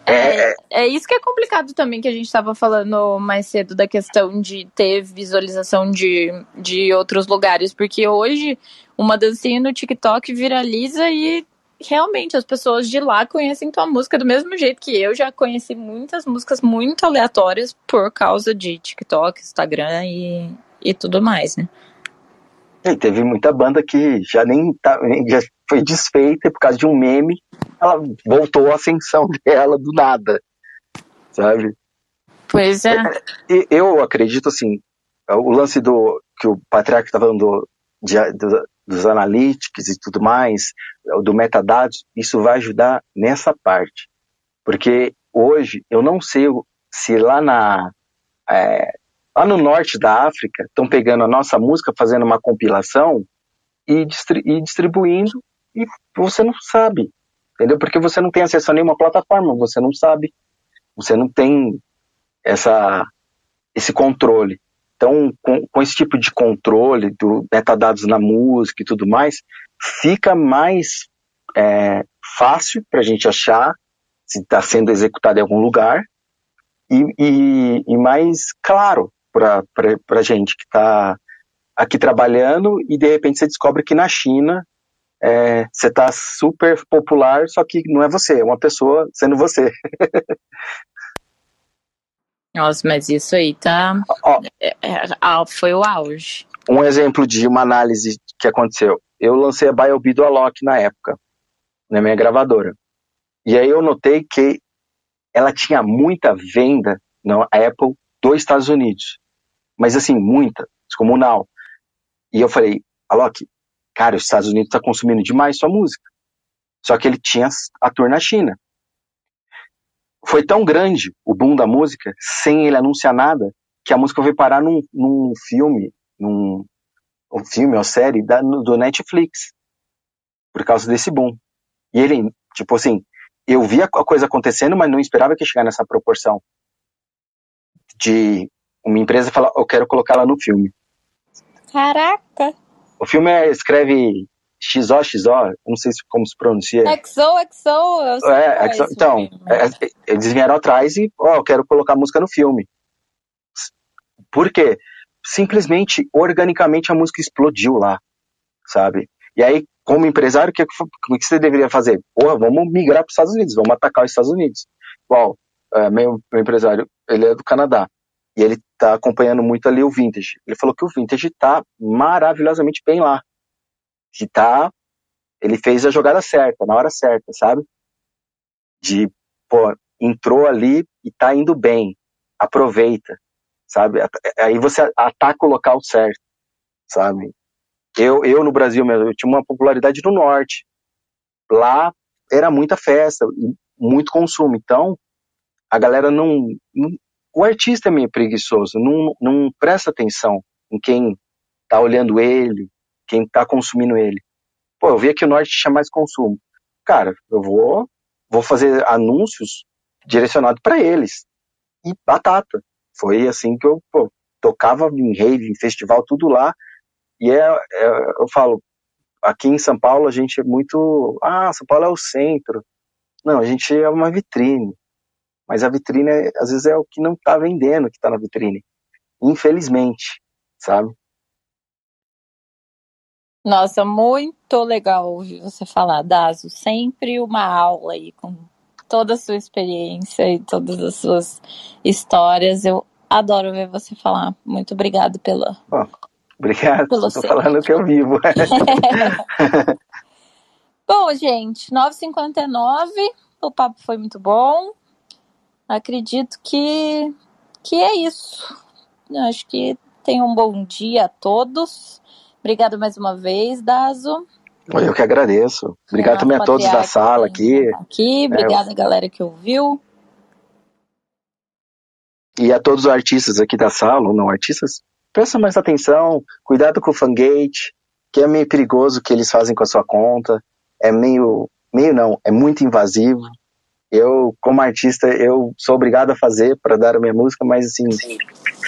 É, é isso que é complicado também, que a gente estava falando mais cedo da questão de ter visualização de, de outros lugares, porque hoje uma dancinha no TikTok viraliza e realmente as pessoas de lá conhecem tua música do mesmo jeito que eu já conheci muitas músicas muito aleatórias por causa de TikTok, Instagram e, e tudo mais, né? E teve muita banda que já nem tá, já foi desfeita por causa de um meme, ela voltou à ascensão dela do nada, sabe? Pois é. Eu acredito assim, o lance do que o Patriarca estava falando de, do, dos analytics e tudo mais, do metadados, isso vai ajudar nessa parte. Porque hoje eu não sei se lá na é, lá no norte da África estão pegando a nossa música, fazendo uma compilação e, distri e distribuindo e você não sabe, entendeu? Porque você não tem acesso a nenhuma plataforma, você não sabe, você não tem essa esse controle. Então, com, com esse tipo de controle do metadados na música e tudo mais, fica mais é, fácil para a gente achar se está sendo executado em algum lugar e, e, e mais claro para a gente que está aqui trabalhando e de repente você descobre que na China é, você está super popular, só que não é você, é uma pessoa sendo você. Nossa, mas isso aí tá. Ó, é, é, foi o auge. Um exemplo de uma análise que aconteceu. Eu lancei a Biobi do Alok na época, na minha gravadora. E aí eu notei que ela tinha muita venda na Apple dos Estados Unidos. Mas assim, muita, descomunal. E eu falei, Alok, cara, os Estados Unidos está consumindo demais sua música. Só que ele tinha a tour na China foi tão grande o boom da música, sem ele anunciar nada, que a música foi parar num, num filme, num um filme ou série da, do Netflix, por causa desse boom. E ele, tipo assim, eu via a coisa acontecendo, mas não esperava que chegar nessa proporção de uma empresa falar, eu quero colocá-la no filme. Caraca! O filme é, escreve XO, XO, não sei como se pronuncia. XO, XO, é, é XO, Então, é, é, eles vieram atrás e, ó, eu quero colocar música no filme. Por quê? Simplesmente, organicamente, a música explodiu lá, sabe? E aí, como empresário, o que, que você deveria fazer? Porra, vamos migrar para os Estados Unidos, vamos atacar os Estados Unidos. Igual, é, meu, meu empresário, ele é do Canadá, e ele está acompanhando muito ali o Vintage. Ele falou que o Vintage está maravilhosamente bem lá que tá. Ele fez a jogada certa, na hora certa, sabe? De, pô, entrou ali e tá indo bem, aproveita, sabe? Aí você ataca o local certo, sabe? Eu, eu no Brasil mesmo, eu tinha uma popularidade no norte. Lá era muita festa, muito consumo. Então, a galera não, não o artista é meio preguiçoso, não, não presta atenção em quem tá olhando ele, quem está consumindo ele. Pô, eu vi que o norte tinha mais consumo. Cara, eu vou, vou fazer anúncios direcionados para eles. E batata. Foi assim que eu pô, tocava em rave, em festival, tudo lá. E é, é, eu falo, aqui em São Paulo a gente é muito. Ah, São Paulo é o centro. Não, a gente é uma vitrine. Mas a vitrine, às vezes, é o que não está vendendo que está na vitrine. Infelizmente, sabe? Nossa, muito legal ouvir você falar, Dazo. Sempre uma aula aí com toda a sua experiência e todas as suas histórias. Eu adoro ver você falar. Muito obrigado pela. Oh, obrigado. Estou falando que eu vivo. bom, gente, 9h59. O papo foi muito bom. Acredito que, que é isso. Acho que tenham um bom dia a todos. Obrigado mais uma vez, Dazo. Eu que agradeço. Obrigado é, também a todos da sala aqui. Aqui, obrigada é, galera que ouviu. E a todos os artistas aqui da sala, ou não artistas, presta mais atenção, cuidado com o fangate, que é meio perigoso o que eles fazem com a sua conta. É meio, meio não, é muito invasivo. Eu, como artista, eu sou obrigado a fazer para dar a minha música, mas assim,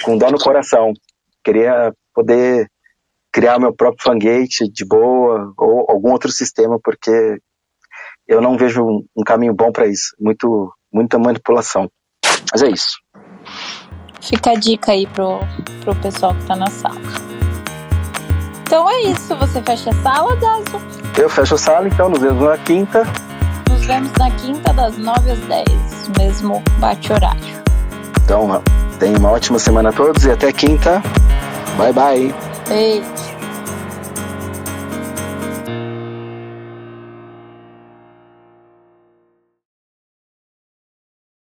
com dó no coração. Queria poder criar meu próprio fangate de boa ou algum outro sistema, porque eu não vejo um caminho bom para isso. Muito, muita manipulação. Mas é isso. Fica a dica aí pro, pro pessoal que tá na sala. Então é isso. Você fecha a sala, Dazo? Eu fecho a sala, então nos vemos na quinta. Nos vemos na quinta, das 9 às 10, mesmo bate-horário. Então, tenha uma ótima semana a todos e até quinta. Bye, bye. Beijo.